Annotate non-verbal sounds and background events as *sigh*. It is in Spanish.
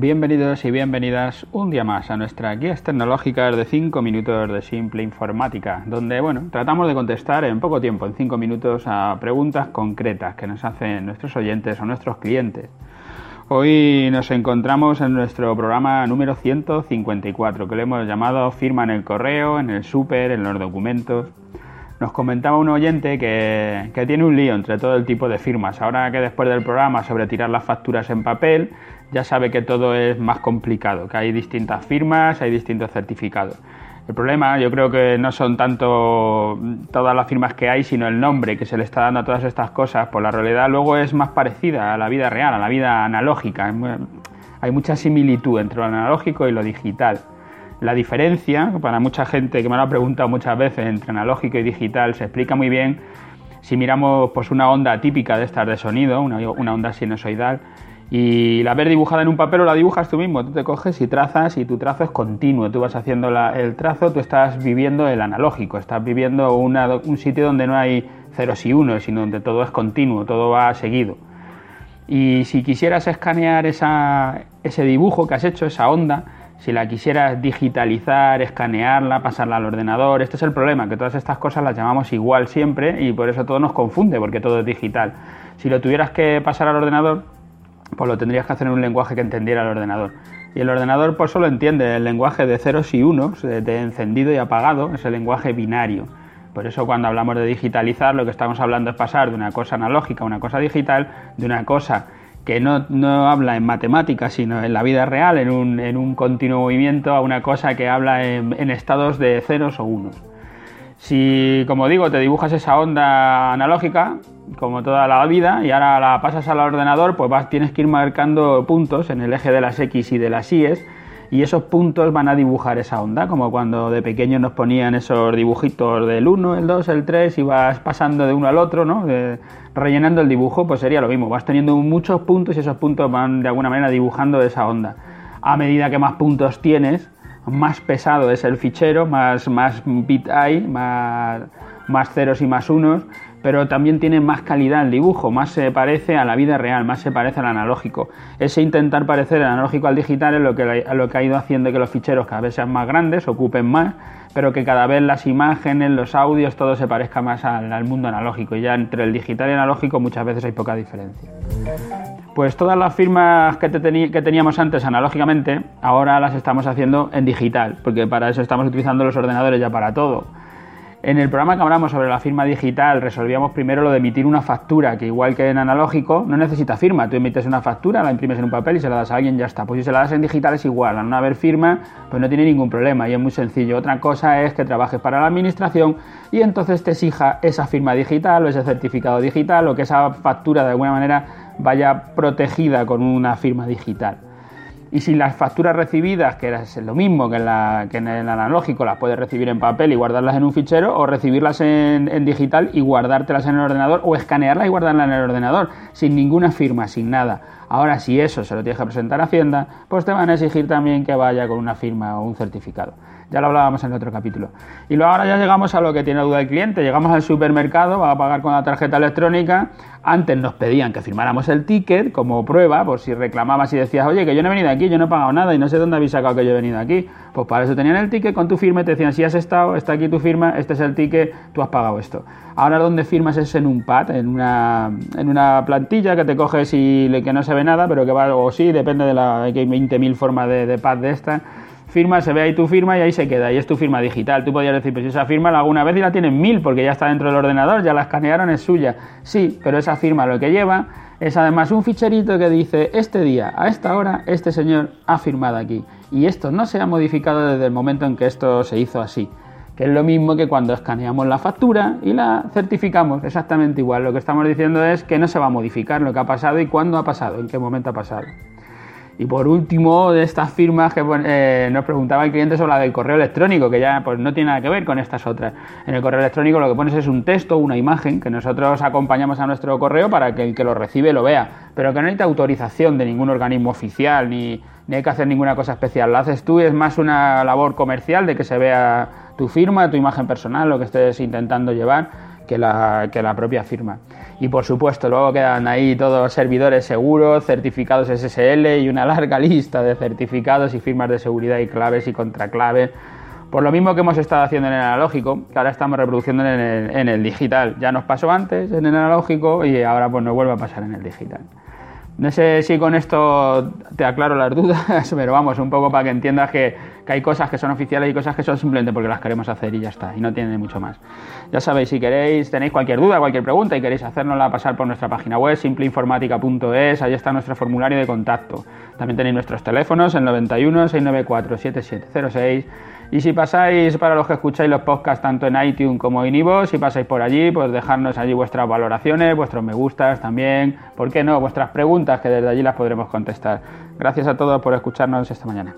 Bienvenidos y bienvenidas un día más a nuestras guías tecnológicas de 5 minutos de simple informática, donde bueno, tratamos de contestar en poco tiempo, en 5 minutos, a preguntas concretas que nos hacen nuestros oyentes o nuestros clientes. Hoy nos encontramos en nuestro programa número 154, que le hemos llamado Firma en el correo, en el súper, en los documentos. Nos comentaba un oyente que, tiene un lío entre todo el tipo de firmas. Ahora que después del programa sobre tirar las facturas en papel, ya sabe que todo es más complicado, que hay distintas firmas, hay distintos certificados. El problema yo creo que no son tanto todas las firmas que hay, sino el nombre que se le está dando a todas estas cosas, por la realidad luego es más parecida a la vida real, a la vida analógica. Hay mucha similitud entre lo analógico y lo digital. La diferencia, para mucha gente que me lo ha preguntado muchas veces, entre analógico y digital se explica muy bien si miramos pues, una onda típica de estas de sonido, una, una onda sinusoidal, y la ver dibujada en un papel o la dibujas tú mismo, tú te coges y trazas y tu trazo es continuo, tú vas haciendo el trazo, tú estás viviendo el analógico, estás viviendo un sitio donde no hay ceros y unos, sino donde todo es continuo, todo va seguido. Y si quisieras escanear ese dibujo que has hecho, esa onda, si la quisieras digitalizar, escanearla, pasarla al ordenador, este es el problema, que todas estas cosas las llamamos igual siempre y por eso todo nos confunde, porque todo es digital. Si lo tuvieras que pasar al ordenador, pues lo tendrías que hacer en un lenguaje que entendiera el ordenador. Y el ordenador pues solo entiende el lenguaje de ceros y unos, de encendido y apagado, es el lenguaje binario. Por eso cuando hablamos de digitalizar lo que estamos hablando es pasar de una cosa analógica a una cosa digital, de una cosa que no, habla en matemáticas, sino en la vida real, en un, en un continuo movimiento, a una cosa que habla en, en estados de ceros o unos. Si, como digo, te dibujas esa onda analógica, como toda la vida, y ahora la pasas al ordenador, pues vas, tienes que ir marcando puntos en el eje de las X y de las Y, y esos puntos van a dibujar esa onda, como cuando de pequeños nos ponían esos dibujitos del 1, el 2, el 3, y vas pasando de uno al otro, ¿no? rellenando el dibujo, pues sería lo mismo, vas teniendo muchos puntos y esos puntos van de alguna manera dibujando esa onda. A medida que más puntos tienes, más pesado es el fichero, más, más bit hay, más, más ceros y más unos, pero también tiene más calidad el dibujo, más se parece a la vida real, más se parece al analógico. Ese intentar parecer el analógico al digital es lo que, ha ido haciendo que los ficheros cada vez sean más grandes, ocupen más, pero que cada vez las imágenes, los audios, todo se parezca más al, mundo analógico. Y ya entre el digital y el analógico muchas veces hay poca diferencia. Pues todas las firmas que, teníamos antes analógicamente, ahora las estamos haciendo en digital, porque para eso estamos utilizando los ordenadores ya para todo. En el programa que hablamos sobre la firma digital resolvíamos primero lo de emitir una factura, que igual que en analógico no necesita firma. Tú emites una factura, la imprimes en un papel y se la das a alguien y ya está. Pues si se la das en digital es igual, al no haber firma pues no tiene ningún problema y es muy sencillo. Otra cosa es que trabajes para la administración y entonces te exija esa firma digital o ese certificado digital o que esa factura de alguna manera vaya protegida con una firma digital. Y si las facturas recibidas, que es lo mismo que en, la, que en el analógico, las puedes recibir en papel y guardarlas en un fichero, o recibirlas en, en, digital y guardártelas en el ordenador, o escanearlas y guardarlas en el ordenador, sin ninguna firma, sin nada. Ahora, si eso se lo tienes que presentar a Hacienda, pues te van a exigir también que vaya con una firma o un certificado. Ya lo hablábamos en el otro capítulo. Y luego ahora ya llegamos a lo que tiene duda el cliente. Llegamos al supermercado, va a pagar con la tarjeta electrónica. Antes nos pedían que firmáramos el ticket como prueba, por si reclamabas y decías, oye, que yo no he venido aquí, yo no he pagado nada y no sé dónde habéis sacado que yo he venido aquí. Pues para eso tenían el ticket con tu firma te decían, si has estado, está aquí tu firma, este es el ticket, tú has pagado esto. Ahora donde firmas es en un pad, en una, en una plantilla que te coges y que no se ve nada, pero que va, o sí, depende de la, hay 20.000 formas de, de pad de esta firma, se ve ahí tu firma y ahí se queda, y es tu firma digital. Tú podrías decir, pues esa firma la alguna vez y la tienen mil porque ya está dentro del ordenador, ya la escanearon, es suya. Sí, pero esa firma lo que lleva es además un ficherito que dice, este día, a esta hora, este señor ha firmado aquí. Y esto no se ha modificado desde el momento en que esto se hizo así. Que es lo mismo que cuando escaneamos la factura y la certificamos, exactamente igual. Lo que estamos diciendo es que no se va a modificar lo que ha pasado y cuándo ha pasado, en qué momento ha pasado. Y por último, de estas firmas que eh, nos preguntaba el cliente sobre la del correo electrónico, que ya pues, no tiene nada que ver con estas otras. En el correo electrónico lo que pones es un texto, una imagen, que nosotros acompañamos a nuestro correo para que el que lo recibe lo vea, pero que no necesita autorización de ningún organismo oficial, ni, ni hay que hacer ninguna cosa especial. Lo haces tú, es más una labor comercial de que se vea tu firma, tu imagen personal, lo que estés intentando llevar que la, que la propia firma. Y por supuesto, luego quedan ahí todos servidores seguros, certificados SSL y una larga *laughs* lista de certificados y firmas de seguridad y claves y contraclaves. Por lo mismo que hemos estado haciendo en el analógico, que ahora estamos reproduciendo en el, en el digital. Ya nos pasó antes en el analógico y ahora pues nos vuelve a pasar en el digital. No sé si con esto te aclaro las dudas, *laughs* pero vamos, un poco para que entiendas que, hay cosas que son oficiales y cosas que son simplemente porque las queremos hacer y ya está, y no tiene mucho más. Ya sabéis, si queréis, tenéis cualquier duda, cualquier pregunta y queréis hacérnosla pasar por nuestra página web, simpleinformática.es, ahí está nuestro formulario de contacto. También tenéis nuestros teléfonos, el 91 694 7706 y si pasáis, para los que escucháis los podcasts tanto en iTunes como en iVoox, si pasáis por allí, pues dejarnos allí vuestras valoraciones, vuestros me gustas también, ¿por qué no? Vuestras preguntas que desde allí las podremos contestar. Gracias a todos por escucharnos esta mañana.